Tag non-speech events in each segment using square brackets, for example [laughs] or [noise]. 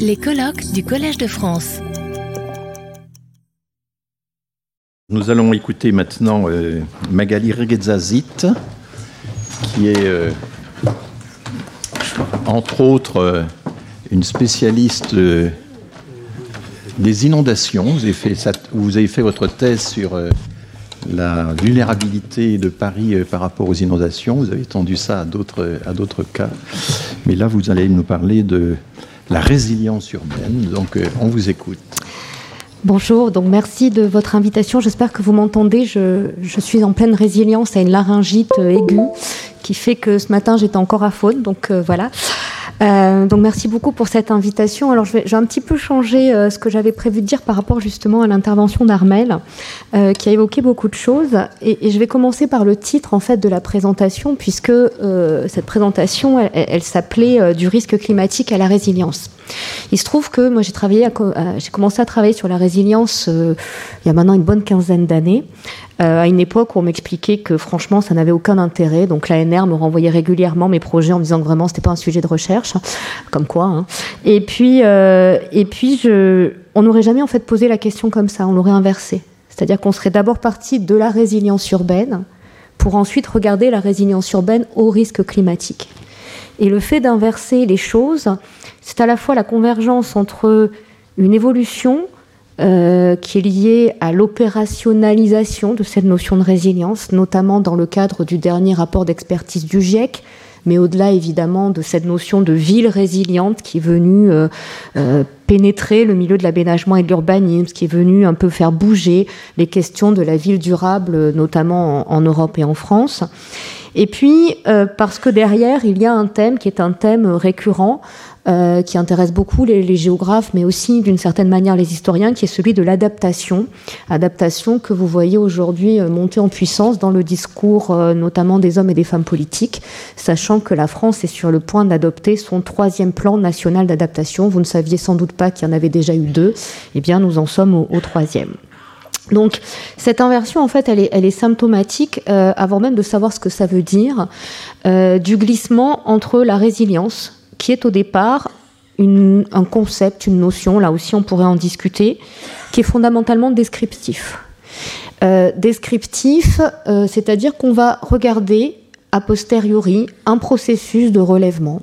Les colloques du Collège de France. Nous allons écouter maintenant euh, Magali Reguezazit, qui est euh, entre autres euh, une spécialiste des inondations. Vous avez, fait, votre thèse sur la vulnérabilité de Paris par rapport aux inondations. Vous avez étendu ça à d'autres cas. Mais là, vous allez nous parler de la résilience urbaine. Donc, euh, on vous écoute. Bonjour, donc merci de votre invitation. J'espère que vous m'entendez. Je, suis en pleine résilience à une laryngite euh, aiguë qui fait que ce matin j'étais encore à faune. Donc euh, voilà. Euh, donc merci beaucoup pour cette invitation. Alors je un petit peu changer euh, ce que j'avais prévu de dire par rapport justement à l'intervention d'Armel, euh, qui a évoqué beaucoup de choses. Et, et je vais commencer par le titre en fait de la présentation, puisque euh, cette présentation, elle, elle- s'appelait euh, du risque climatique à la résilience. Il se trouve que moi j'ai travaillé, j'ai commencé à travailler sur la résilience il y a maintenant une bonne quinzaine d'années, euh, à une époque où on m'expliquait que franchement ça n'avait aucun intérêt. Donc l'ANR me renvoyait régulièrement mes projets en me disant que vraiment c'était pas un sujet de recherche, comme quoi. hein. Et puis, euh, et puis je, on n'aurait jamais en fait posé la question comme ça, on l'aurait inversé. C'est-à-dire qu'on serait d'abord parti de la résilience urbaine pour ensuite regarder la résilience urbaine au risque climatique. Et le fait d'inverser les choses, c'est à la fois la convergence entre une évolution euh, qui est liée à l'opérationnalisation de cette notion de résilience, notamment dans le cadre du dernier rapport d'expertise du GIEC, mais au-delà évidemment de cette notion de ville résiliente qui est venue euh, euh, pénétrer le milieu de l'aménagement et de l'urbanisme, qui est venue un peu faire bouger les questions de la ville durable, notamment en, Europe et en France. Et puis, parce que derrière, il y a un thème qui est un thème récurrent, euh, qui intéresse beaucoup les, les géographes, mais aussi d'une certaine manière les historiens, qui est celui de l'adaptation. Adaptation que vous voyez aujourd'hui euh, monter en puissance dans le discours euh, notamment des hommes et des femmes politiques, sachant que la France est sur le point d'adopter son troisième plan national d'adaptation. Vous ne saviez sans doute pas qu'il y en avait déjà eu deux. Eh bien, nous en sommes au, troisième. Donc cette inversion, en fait, elle est, elle est symptomatique, euh, avant même de savoir ce que ça veut dire, euh, du glissement entre la résilience, qui est au départ un concept, une notion, là aussi on pourrait en discuter, qui est fondamentalement descriptif. Euh, descriptif, euh, c'est-à-dire qu'on va regarder a posteriori un processus de relèvement.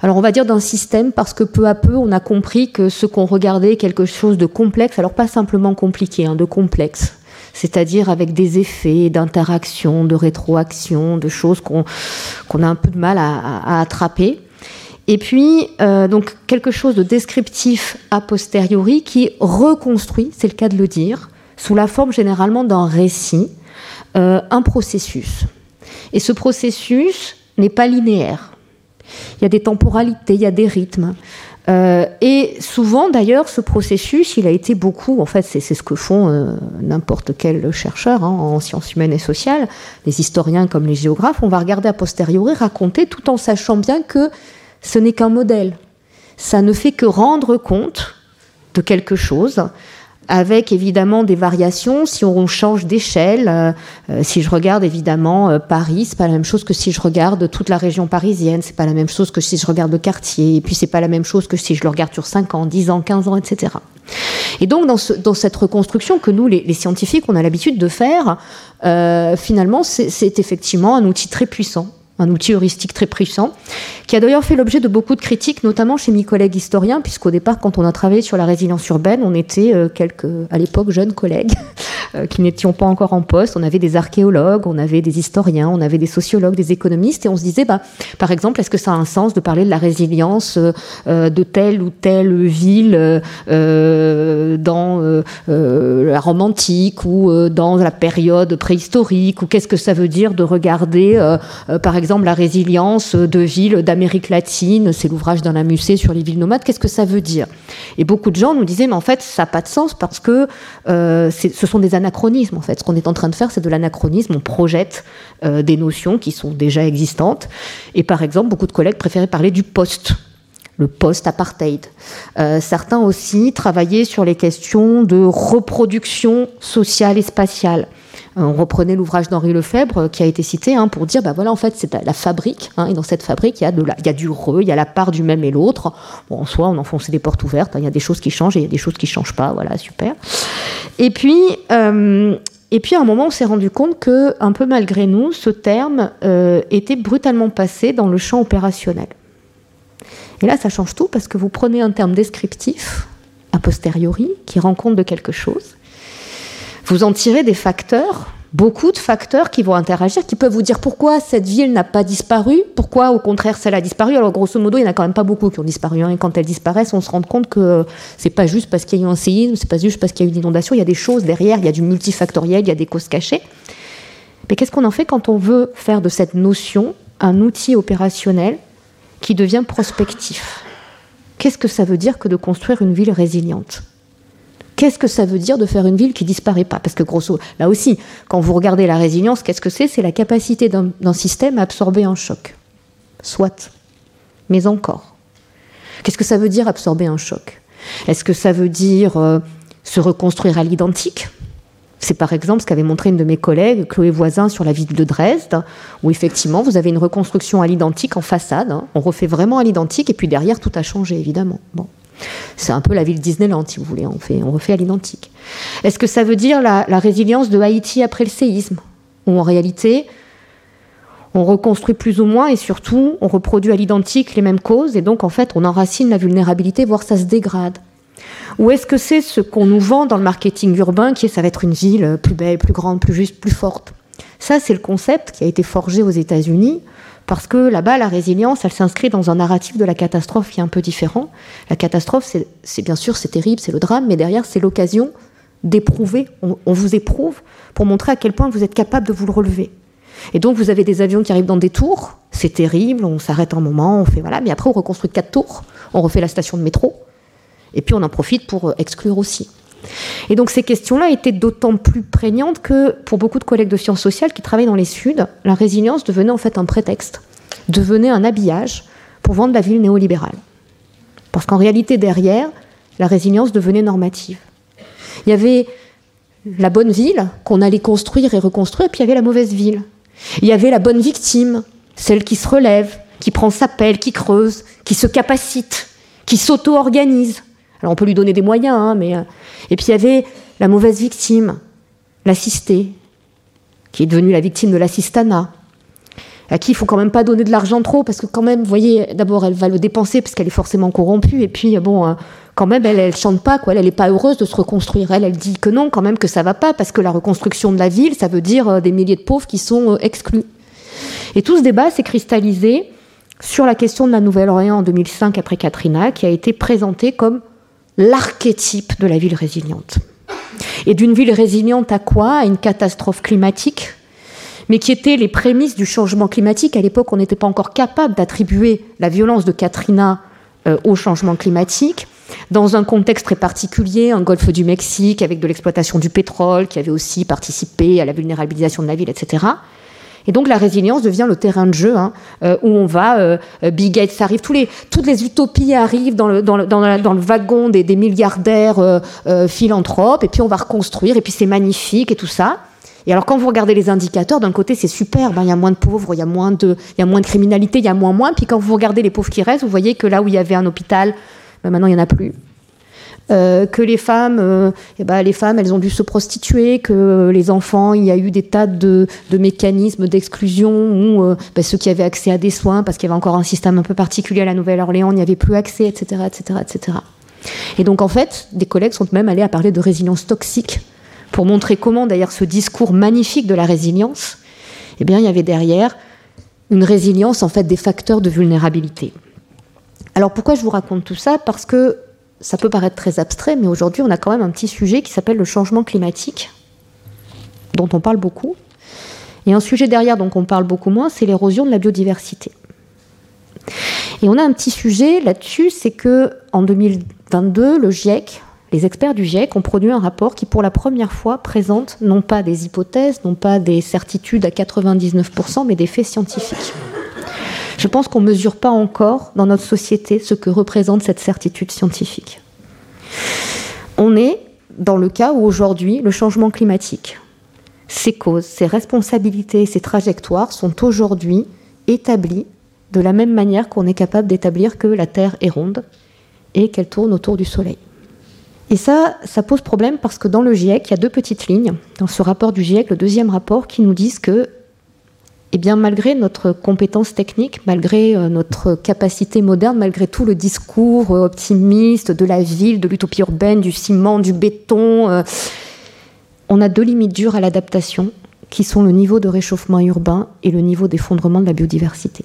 Alors on va dire d'un système parce que peu à peu on a compris que ce qu'on regardait est quelque chose de complexe, alors pas simplement compliqué, hein, de complexe, c'est-à-dire avec des effets d'interaction, de rétroaction, de choses qu'on a un peu de mal à attraper. Et puis, euh, donc, quelque chose de descriptif a posteriori qui reconstruit, c'est le cas de le dire, sous la forme généralement d'un récit, euh, un processus. Et ce processus n'est pas linéaire. Il y a des temporalités, il y a des rythmes. Euh, et souvent, d'ailleurs, ce processus, il a été beaucoup, en fait, c'est ce que font n'importe quel chercheur hein, en sciences humaines et sociales, les historiens comme les géographes, on va regarder a posteriori, raconter, tout en sachant bien que ce n'est qu'un modèle. Ça ne fait que rendre compte de quelque chose, avec évidemment des variations. Si on change d'échelle, euh, euh, si je regarde évidemment euh, Paris, c'est pas la même chose que si je regarde toute la région parisienne, c'est pas la même chose que si je regarde le quartier, et puis c'est pas la même chose que si je le regarde sur 5 ans, 10 ans, 15 ans, etc. Et donc dans, ce- dans cette reconstruction que nous, les, scientifiques, on a l'habitude de faire, euh, finalement, c'est effectivement un outil très puissant un outil heuristique très puissant, qui a d'ailleurs fait l'objet de beaucoup de critiques, notamment chez mes collègues historiens, puisqu'au départ, quand on a travaillé sur la résilience urbaine, on était euh, quelques, à l'époque, jeunes collègues [laughs] euh, qui n'étions pas encore en poste. On avait des archéologues, on avait des historiens, on avait des sociologues, des économistes, et on se disait, bah, par exemple, est-ce que ça a un sens de parler de la résilience euh, de telle ou telle ville dans la Rome antique ou dans la période préhistorique, ou qu'est-ce que ça veut dire de regarder, par exemple, la résilience de villes d'Amérique latine, c'est l'ouvrage d'un Musset sur les villes nomades, qu'est-ce que ça veut dire? Et beaucoup de gens nous disaient, mais en fait, ça n'a pas de sens parce que euh, ce sont des anachronismes, en fait. Ce qu'on est en train de faire, c'est de l'anachronisme, on projette euh, des notions qui sont déjà existantes. Et par exemple, beaucoup de collègues préféraient parler du post le post-apartheid. Euh, certains aussi travaillaient sur les questions de reproduction sociale et spatiale. Euh, on reprenait l'ouvrage d'Henri Lefebvre qui a été cité hein, pour dire, bah voilà, en fait, c'est la fabrique, hein, et dans cette fabrique, il y, a du re, il y a la part du même et l'autre. En soi, on enfonçait des portes ouvertes, hein, il y a des choses qui changent et il y a des choses qui changent pas, voilà, super. Et puis, euh, et puis à un moment, on s'est rendu compte que, un peu malgré nous, ce terme euh, était brutalement passé dans le champ opérationnel. Et là, ça change tout parce que vous prenez un terme descriptif, a posteriori, qui rend compte de quelque chose. Vous en tirez des facteurs beaucoup de facteurs qui vont interagir, qui peuvent vous dire pourquoi cette ville n'a pas disparu, pourquoi au contraire celle a disparu. Alors grosso modo, il n'y en a quand même pas beaucoup qui ont disparu. Hein. et quand elles disparaissent, on se rend compte que c'est pas juste parce qu'il y a eu un séisme, c'est pas juste parce qu'il y a eu une inondation, il y a des choses derrière, il y a du multifactoriel, il y a des causes cachées. Mais qu'est-ce qu'on en fait quand on veut faire de cette notion un outil opérationnel qui devient prospectif? Qu'est-ce que ça veut dire que de construire une ville résiliente? Qu'est-ce que ça veut dire de faire une ville qui disparaît pas? Parce que grosso, là aussi, quand vous regardez la résilience, qu'est-ce que c'est? C'est la capacité d'un système à absorber un choc. Soit. Mais encore. Qu'est-ce que ça veut dire absorber un choc? Est-ce que ça veut dire euh, se reconstruire à l'identique? C'est par exemple ce qu'avait montré une de mes collègues, Chloé Voisin, sur la ville de Dresde, où effectivement vous avez une reconstruction à l'identique en façade. Hein. On refait vraiment à l'identique et puis derrière tout a changé évidemment. Bon. C'est un peu la ville Disneyland, si vous voulez. On, fait, on refait à l'identique. Est-ce que ça veut dire la, résilience de Haïti après le séisme? Ou en réalité, on reconstruit plus ou moins et surtout, on reproduit à l'identique les mêmes causes et donc, en fait, on enracine la vulnérabilité, voire ça se dégrade Ou est-ce que c'est ce qu'on nous vend dans le marketing urbain, qui est ça va être une ville plus belle, plus grande, plus juste, plus forte? Ça, c'est le concept qui a été forgé aux États-Unis parce que là-bas, la résilience, elle s'inscrit dans un narratif de la catastrophe qui est un peu différent. La catastrophe, c'est bien sûr, c'est terrible, c'est le drame, mais derrière, c'est l'occasion d'éprouver, on, vous éprouve pour montrer à quel point vous êtes capable de vous le relever. Et donc, vous avez des avions qui arrivent dans des tours, c'est terrible, on s'arrête un moment, on fait voilà, mais après, on reconstruit quatre tours, on refait la station de métro, et puis on en profite pour exclure aussi. Et donc ces questions-là étaient d'autant plus prégnantes que pour beaucoup de collègues de sciences sociales qui travaillent dans les Suds, la résilience devenait en fait un prétexte, devenait un habillage pour vendre la ville néolibérale. Parce qu'en réalité, derrière, la résilience devenait normative. Il y avait la bonne ville qu'on allait construire et reconstruire, puis il y avait la mauvaise ville. Il y avait la bonne victime, celle qui se relève, qui prend sa pelle, qui creuse, qui se capacite, qui s'auto-organise. Alors on peut lui donner des moyens, hein, mais euh, et puis il y avait la mauvaise victime, l'assistée, qui est devenue la victime de l'assistana, à qui il faut quand même pas donner de l'argent trop, parce que quand même, vous voyez, d'abord elle va le dépenser parce qu'elle est forcément corrompue, et puis bon, hein, quand même, elle, elle chante pas, quoi, elle n'est pas heureuse de se reconstruire. Elle, elle dit que non, quand même, que ça va pas, parce que la reconstruction de la ville, ça veut dire euh, des milliers de pauvres qui sont euh, exclus. Et tout ce débat s'est cristallisé sur la question de la Nouvelle-Orléans en 2005 après Katrina, qui a été présentée comme l'archétype de la ville résiliente. Et d'une ville résiliente à quoi? À une catastrophe climatique, mais qui était les prémices du changement climatique. À l'époque, on n'était pas encore capable d'attribuer la violence de Katrina euh, au changement climatique. Dans un contexte très particulier, un golfe du Mexique avec de l'exploitation du pétrole qui avait aussi participé à la vulnérabilisation de la ville, etc. Et donc la résilience devient le terrain de jeu hein, euh, où on va, euh, euh, Big Gates arrive, tous les, toutes les utopies arrivent dans le, dans le, dans le wagon des, des milliardaires philanthropes, et puis on va reconstruire, et puis c'est magnifique et tout ça. Et alors quand vous regardez les indicateurs, d'un côté c'est super, ben, il y a moins de pauvres, il y a moins de, il y a moins de criminalité, il y a moins moins. Puis quand vous regardez les pauvres qui restent, vous voyez que là où il y avait un hôpital, ben, maintenant il n'y en a plus. Euh, que les femmes, euh, eh ben, les femmes, elles ont dû se prostituer, que les enfants, il y a eu des tas de, mécanismes d'exclusion où euh, ben, ceux qui avaient accès à des soins, parce qu'il y avait encore un système un peu particulier à la Nouvelle-Orléans, n'y avait plus accès, etc., etc., etc. Et donc en fait, des collègues sont même allés à parler de résilience toxique pour montrer comment, d'ailleurs, ce discours magnifique de la résilience, eh bien, il y avait derrière une résilience en fait des facteurs de vulnérabilité. Alors pourquoi je vous raconte tout ça? Parce que ça peut paraître très abstrait, mais aujourd'hui, on a quand même un petit sujet qui s'appelle le changement climatique, dont on parle beaucoup. Et un sujet derrière dont on parle beaucoup moins, c'est l'érosion de la biodiversité. Et on a un petit sujet là-dessus, c'est que en 2022, le GIEC, les experts du GIEC ont produit un rapport qui, pour la première fois, présente non pas des hypothèses, non pas des certitudes à 99%, mais des faits scientifiques Je pense qu'on ne mesure pas encore dans notre société ce que représente cette certitude scientifique. On est dans le cas où aujourd'hui le changement climatique, ses causes, ses responsabilités, ses trajectoires sont aujourd'hui établies de la même manière qu'on est capable d'établir que la Terre est ronde et qu'elle tourne autour du Soleil. Et ça, ça pose problème parce que dans le GIEC, il y a deux petites lignes, dans ce rapport du GIEC, le deuxième rapport, qui nous disent que, eh bien, malgré notre compétence technique, malgré euh, notre capacité moderne, malgré tout le discours euh, optimiste de la ville, de l'utopie urbaine, du ciment, du béton, euh, on a deux limites dures à l'adaptation, qui sont le niveau de réchauffement urbain et le niveau d'effondrement de la biodiversité.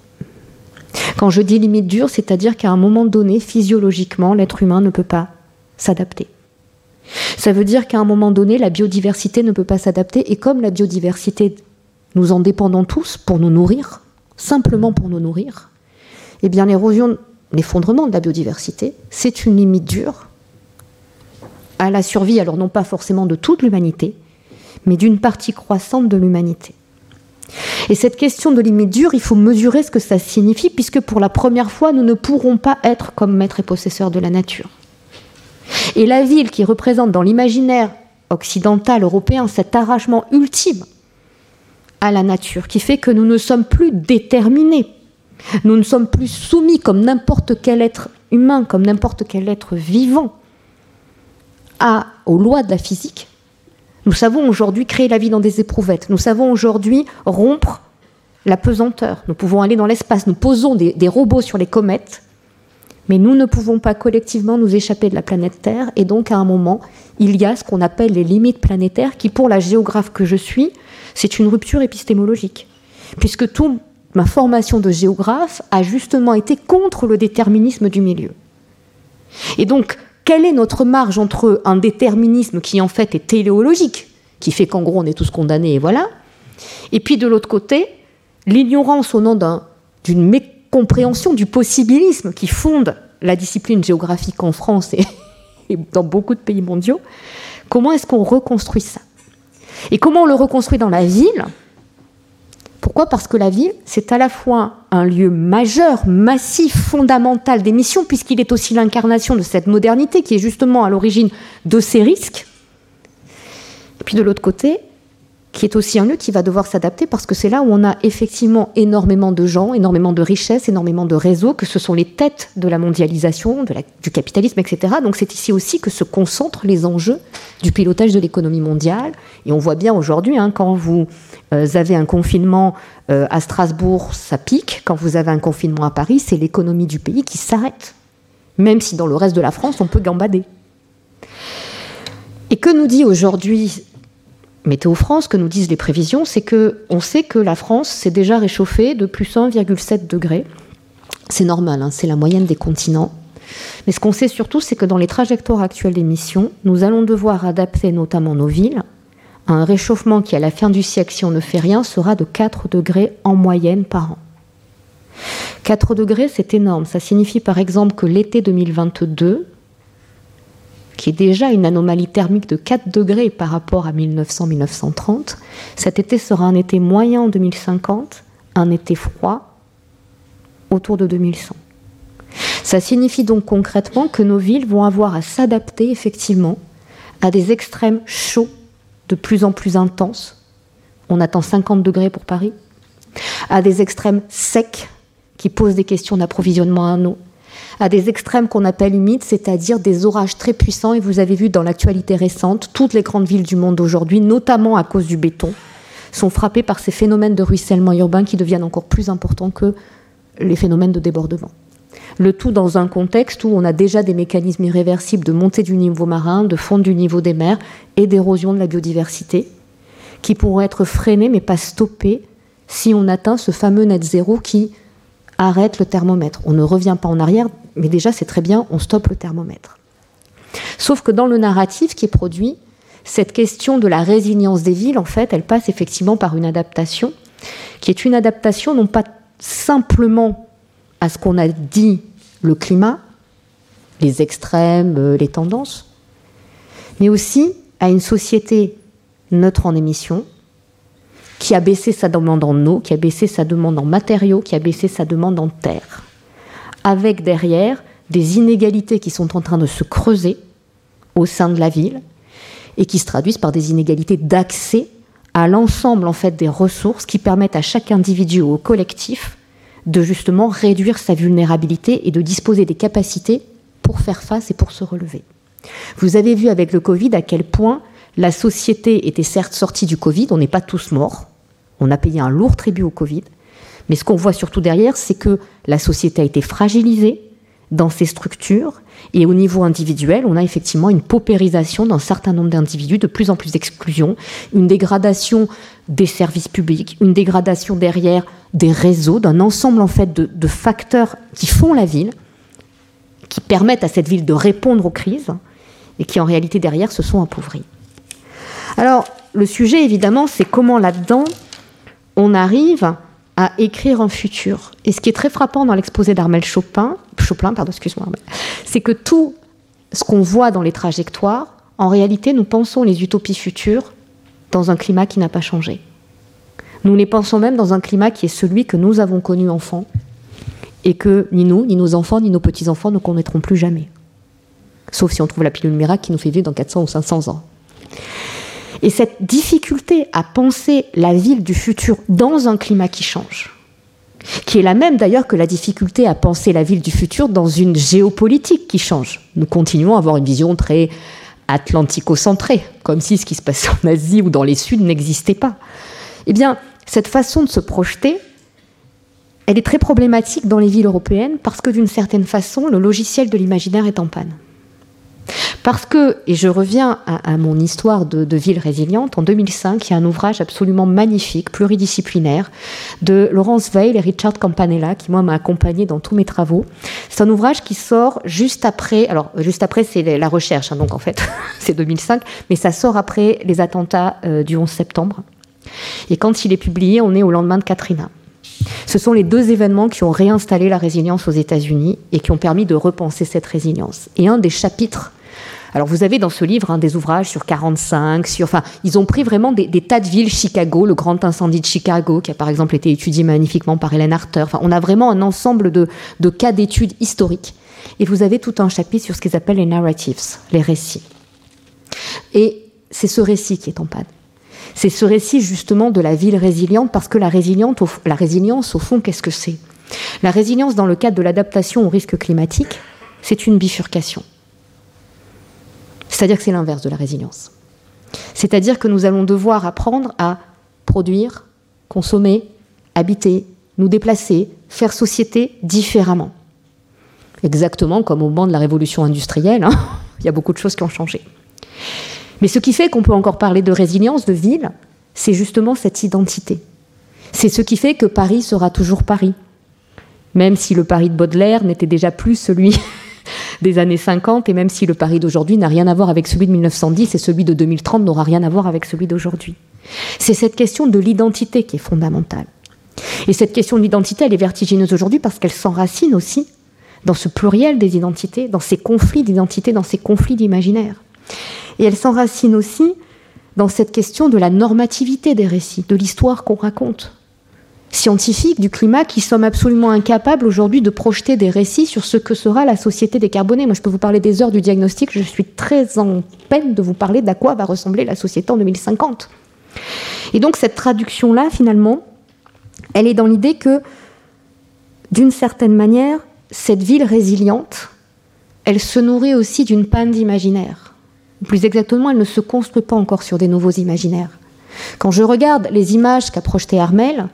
Quand je dis limite dure, c'est-à-dire qu'à un moment donné, physiologiquement, l'être humain ne peut pas s'adapter. Ça veut dire qu'à un moment donné, la biodiversité ne peut pas s'adapter, et comme la biodiversité, nous en dépendons tous pour nous nourrir, simplement pour nous nourrir, eh bien l'érosion, l'effondrement de la biodiversité, c'est une limite dure à la survie, alors non pas forcément de toute l'humanité, mais d'une partie croissante de l'humanité. Et cette question de limite dure, il faut mesurer ce que ça signifie, puisque pour la première fois, nous ne pourrons pas être comme maîtres et possesseurs de la nature. Et la ville qui représente dans l'imaginaire occidental, européen, cet arrachement ultime à la nature, qui fait que nous ne sommes plus déterminés, nous ne sommes plus soumis comme n'importe quel être humain, comme n'importe quel être vivant, à, aux lois de la physique. Nous savons aujourd'hui créer la vie dans des éprouvettes. Nous savons aujourd'hui rompre la pesanteur. Nous pouvons aller dans l'espace. Nous posons des, des robots sur les comètes mais nous ne pouvons pas collectivement nous échapper de la planète Terre. Et donc, à un moment, il y a ce qu'on appelle les limites planétaires, qui, pour la géographe que je suis, c'est une rupture épistémologique. Puisque toute ma formation de géographe a justement été contre le déterminisme du milieu. Et donc, quelle est notre marge entre un déterminisme qui, en fait, est téléologique, qui fait qu'en gros, on est tous condamnés, et voilà, et puis de l'autre côté, l'ignorance au nom d'une mécanique compréhension du possibilisme qui fonde la discipline géographique en France et, [laughs] dans beaucoup de pays mondiaux, comment est-ce qu'on reconstruit ça? Et comment on le reconstruit dans la ville? Pourquoi? Parce que la ville, c'est à la fois un lieu majeur, massif, fondamental d'émission, puisqu'il est aussi l'incarnation de cette modernité qui est justement à l'origine de ces risques. Et puis de l'autre côté, qui est aussi un lieu qui va devoir s'adapter parce que c'est là où on a effectivement énormément de gens, énormément de richesses, énormément de réseaux, que ce sont les têtes de la mondialisation, du capitalisme, etc. Donc c'est ici aussi que se concentrent les enjeux du pilotage de l'économie mondiale. Et on voit bien aujourd'hui, hein, quand vous euh, avez un confinement euh, à Strasbourg, ça pique. Quand vous avez un confinement à Paris, c'est l'économie du pays qui s'arrête. Même si dans le reste de la France, on peut gambader. Et que nous dit aujourd'hui Météo France, que nous disent les prévisions, c'est que on sait que la France s'est déjà réchauffée de plus 1,7 degrés. C'est normal, hein, c'est la moyenne des continents. Mais ce qu'on sait surtout, c'est que dans les trajectoires actuelles d'émissions, nous allons devoir adapter notamment nos villes à un réchauffement qui, à la fin du siècle, si on ne fait rien, sera de 4 degrés en moyenne par an. 4 degrés, c'est énorme. Ça signifie par exemple que l'été 2022, qui est déjà une anomalie thermique de 4 degrés par rapport à 1900-1930. Cet été sera un été moyen en 2050, un été froid autour de 2100. Ça signifie donc concrètement que nos villes vont avoir à s'adapter effectivement à des extrêmes chauds de plus en plus intenses. On attend 50 degrés pour Paris. À des extrêmes secs qui posent des questions d'approvisionnement en eau à des extrêmes qu'on appelle humides, c'est-à-dire des orages très puissants. Et vous avez vu dans l'actualité récente, toutes les grandes villes du monde aujourd'hui, notamment à cause du béton, sont frappées par ces phénomènes de ruissellement urbain qui deviennent encore plus importants que les phénomènes de débordement. Le tout dans un contexte où on a déjà des mécanismes irréversibles de montée du niveau marin, de fonte du niveau des mers et d'érosion de la biodiversité, qui pourront être freinés mais pas stoppés si on atteint ce fameux net zéro qui arrête le thermomètre. On ne revient pas en arrière, mais déjà c'est très bien, on stoppe le thermomètre. Sauf que dans le narratif qui est produit, cette question de la résilience des villes, en fait, elle passe effectivement par une adaptation, qui est une adaptation non pas simplement à ce qu'on a dit le climat, les extrêmes, euh, les tendances, mais aussi à une société neutre en émissions, qui a baissé sa demande en eau, qui a baissé sa demande en matériaux, qui a baissé sa demande en terre. Avec derrière des inégalités qui sont en train de se creuser au sein de la ville et qui se traduisent par des inégalités d'accès à l'ensemble en fait des ressources qui permettent à chaque individu ou au collectif de justement réduire sa vulnérabilité et de disposer des capacités pour faire face et pour se relever. Vous avez vu avec le Covid à quel point la société était certes sortie du Covid, on n'est pas tous morts, on a payé un lourd tribut au Covid, mais ce qu'on voit surtout derrière, c'est que la société a été fragilisée dans ses structures, et au niveau individuel, on a effectivement une paupérisation d'un certain nombre d'individus, de plus en plus d'exclusion, une dégradation des services publics, une dégradation derrière des réseaux, d'un ensemble en fait de, de facteurs qui font la ville, qui permettent à cette ville de répondre aux crises, et qui en réalité derrière se sont appauvris. Alors, le sujet évidemment, c'est comment là-dedans on arrive à écrire un futur. Et ce qui est très frappant dans l'exposé d'Armel Chopin, Chopin, pardon, excuse-moi, c'est que tout ce qu'on voit dans les trajectoires, en réalité, nous pensons les utopies futures dans un climat qui n'a pas changé. Nous les pensons même dans un climat qui est celui que nous avons connu enfant et que ni nous, ni nos enfants, ni nos petits-enfants ne connaîtront plus jamais. Sauf si on trouve la pilule miracle qui nous fait vivre dans 400 ou 500 ans. Et cette difficulté à penser la ville du futur dans un climat qui change, qui est la même d'ailleurs que la difficulté à penser la ville du futur dans une géopolitique qui change. Nous continuons à avoir une vision très atlantico-centrée, comme si ce qui se passait en Asie ou dans les Suds n'existait pas. Eh bien, cette façon de se projeter, elle est très problématique dans les villes européennes parce que d'une certaine façon, le logiciel de l'imaginaire est en panne. Parce que, et je reviens à, mon histoire de, ville résiliente, en 2005, il y a un ouvrage absolument magnifique, pluridisciplinaire, de Laurence Veil et Richard Campanella, qui moi m'a accompagné dans tous mes travaux. C'est un ouvrage qui sort juste après, alors juste après c'est la recherche, hein, donc en fait [laughs] c'est 2005, mais ça sort après les attentats euh, du 11 septembre. Et quand il est publié, on est au lendemain de Katrina. Ce sont les deux événements qui ont réinstallé la résilience aux États-Unis et qui ont permis de repenser cette résilience. Et un des chapitres alors vous avez dans ce livre hein, des ouvrages sur 45, sur, enfin, ils ont pris vraiment des, tas de villes, Chicago, le grand incendie de Chicago, qui a par exemple été étudié magnifiquement par Hélène Harter. Enfin, on a vraiment un ensemble de, de cas d'études historiques. Et vous avez tout un chapitre sur ce qu'ils appellent les narratives, les récits. Et c'est ce récit qui est en panne. C'est ce récit justement de la ville résiliente, parce que la, résilience, au fond, qu'est-ce que c'est? La résilience dans le cadre de l'adaptation au risque climatique, c'est une bifurcation. C'est-à-dire que c'est l'inverse de la résilience. C'est-à-dire que nous allons devoir apprendre à produire, consommer, habiter, nous déplacer, faire société différemment. Exactement comme au moment de la révolution industrielle, hein. [laughs] il y a beaucoup de choses qui ont changé. Mais ce qui fait qu'on peut encore parler de résilience de ville, c'est justement cette identité. C'est ce qui fait que Paris sera toujours Paris. Même si le Paris de Baudelaire n'était déjà plus celui [laughs] des années 50, et même si le Paris d'aujourd'hui n'a rien à voir avec celui de 1910 et celui de 2030 n'aura rien à voir avec celui d'aujourd'hui. C'est cette question de l'identité qui est fondamentale. Et cette question de l'identité, elle est vertigineuse aujourd'hui parce qu'elle s'enracine aussi dans ce pluriel des identités, dans ces conflits d'identité, dans ces conflits d'imaginaire. Et elle s'enracine aussi dans cette question de la normativité des récits, de l'histoire qu'on raconte. Scientifiques du climat qui sommes absolument incapables aujourd'hui de projeter des récits sur ce que sera la société décarbonée. Moi, je peux vous parler des heures du diagnostic, je suis très en peine de vous parler d'à quoi va ressembler la société en 2050. Et donc, cette traduction-là, finalement, elle est dans l'idée que, d'une certaine manière, cette ville résiliente, elle se nourrit aussi d'une panne d'imaginaire plus exactement, elle ne se construit pas encore sur des nouveaux imaginaires. Quand je regarde les images qu'a projetées Armel,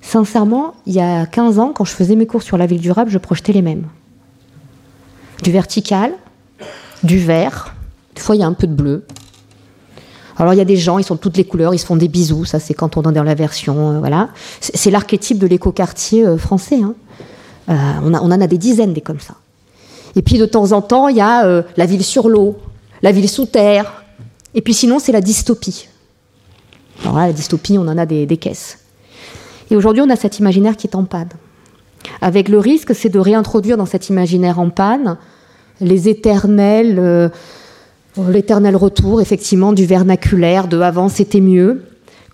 sincèrement, il y a 15 ans, quand je faisais mes cours sur la ville durable, je projetais les mêmes. Du vertical, du vert, des fois il y a un peu de bleu. Alors il y a des gens, ils sont de toutes les couleurs, ils se font des bisous, ça c'est quand on est dans la version, euh, voilà. C'est l'archétype de l'écoquartier euh, français. Hein. Euh, on, en a des dizaines des comme ça. Et puis de temps en temps, il y a la ville sur l'eau, la ville sous terre. Et puis sinon, c'est la dystopie. Alors là, la dystopie, on en a des, caisses. Et aujourd'hui, on a cet imaginaire qui est en panne. Avec le risque, c'est de réintroduire dans cet imaginaire en panne les éternels, euh, l'éternel retour, effectivement, du vernaculaire, de avant c'était mieux,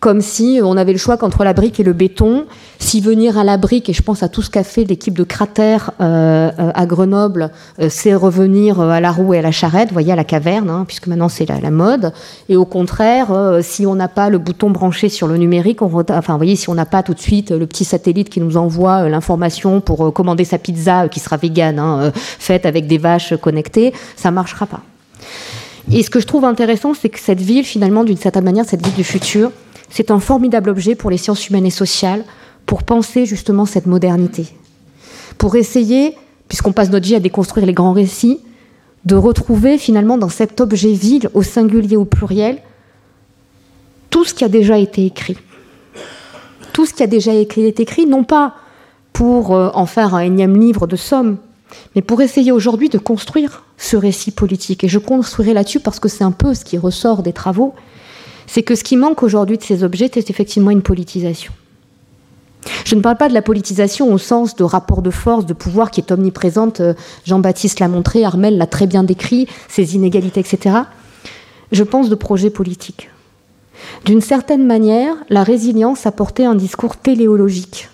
comme si on avait le choix qu'entre la brique et le béton. Si venir à la brique, et je pense à tout ce qu'a fait l'équipe de Cratère euh, euh, à Grenoble, euh, c'est revenir à la roue et à la charrette, vous voyez, à la caverne, hein, puisque maintenant c'est la, mode. Et au contraire, si on n'a pas le bouton branché sur le numérique, on, enfin, vous voyez, si on n'a pas tout de suite le petit satellite qui nous envoie l'information pour commander sa pizza qui sera végane, hein, faite avec des vaches connectées, ça marchera pas. Et ce que je trouve intéressant, c'est que cette ville, finalement, d'une certaine manière, cette ville du futur, c'est un formidable objet pour les sciences humaines et sociales, pour penser justement cette modernité. Pour essayer, puisqu'on passe notre vie à déconstruire les grands récits, de retrouver finalement dans cet objet ville, au singulier, au pluriel, tout ce qui a déjà été écrit. Tout ce qui a déjà été écrit, non pas pour euh, en faire un énième livre de somme, mais pour essayer aujourd'hui de construire ce récit politique. Et je construirai là-dessus parce que c'est un peu ce qui ressort des travaux, c'est que ce qui manque aujourd'hui de ces objets, c'est effectivement une politisation. Je ne parle pas de la politisation au sens de rapport de force, de pouvoir qui est omniprésente. Euh, Jean-Baptiste l'a montré, Armel l'a très bien décrit, ces inégalités, etc. Je pense de projets politiques. D'une certaine manière, la résilience a porté un discours téléologique,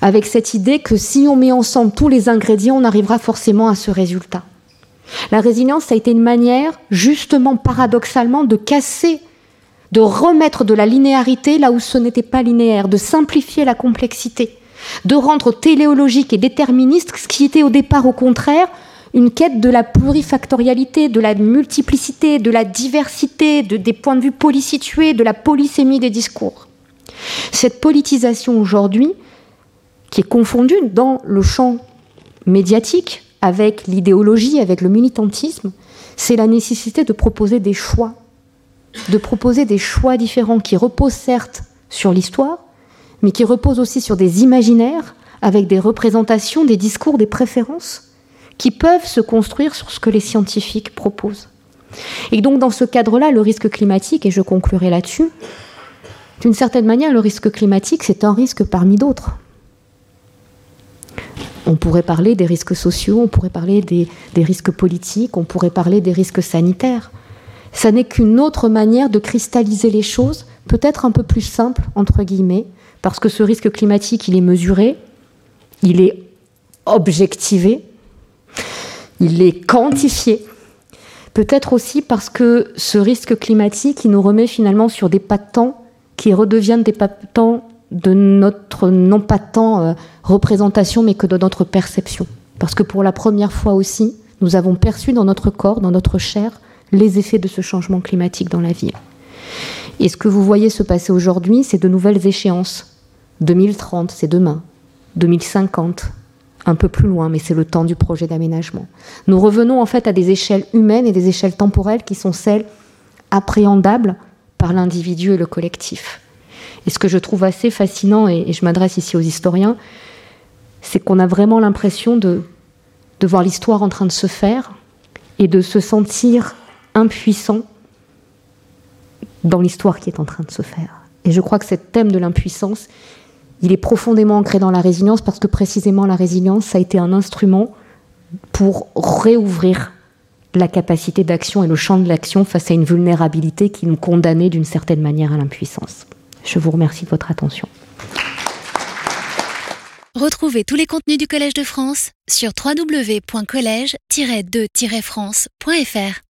avec cette idée que si on met ensemble tous les ingrédients, on arrivera forcément à ce résultat. La résilience, a été une manière, justement, paradoxalement, de casser de remettre de la linéarité là où ce n'était pas linéaire, de simplifier la complexité, de rendre téléologique et déterministe ce qui était au départ au contraire une quête de la plurifactorialité, de la multiplicité, de la diversité, de, des points de vue polysitués, de la polysémie des discours. Cette politisation aujourd'hui, qui est confondue dans le champ médiatique avec l'idéologie, avec le militantisme, c'est la nécessité de proposer des choix de proposer des choix différents qui reposent certes sur l'histoire, mais qui reposent aussi sur des imaginaires avec des représentations, des discours, des préférences qui peuvent se construire sur ce que les scientifiques proposent. Et donc dans ce cadre-là, le risque climatique, et je conclurai là-dessus, d'une certaine manière, le risque climatique, c'est un risque parmi d'autres. On pourrait parler des risques sociaux, on pourrait parler des, des risques politiques, on pourrait parler des risques sanitaires ça n'est qu'une autre manière de cristalliser les choses, peut-être un peu plus simple, entre guillemets, parce que ce risque climatique, il est mesuré, il est objectivé, il est quantifié. Peut-être aussi parce que ce risque climatique, il nous remet finalement sur des pas de temps qui redeviennent des pas de temps de notre, non pas tant euh, représentation, mais que de notre perception. Parce que pour la première fois aussi, nous avons perçu dans notre corps, dans notre chair, les effets de ce changement climatique dans la vie. Et ce que vous voyez se passer aujourd'hui, c'est de nouvelles échéances. 2030, c'est demain. 2050, un peu plus loin, mais c'est le temps du projet d'aménagement. Nous revenons en fait à des échelles humaines et des échelles temporelles qui sont celles appréhendables par l'individu et le collectif. Et ce que je trouve assez fascinant, et, je m'adresse ici aux historiens, c'est qu'on a vraiment l'impression de, de voir l'histoire en train de se faire et de se sentir impuissant dans l'histoire qui est en train de se faire. Et je crois que ce thème de l'impuissance, il est profondément ancré dans la résilience parce que précisément la résilience, ça a été un instrument pour réouvrir la capacité d'action et le champ de l'action face à une vulnérabilité qui nous condamnait d'une certaine manière à l'impuissance. Je vous remercie de votre attention. Retrouvez tous les contenus du Collège de France sur www.colège-2-france.fr.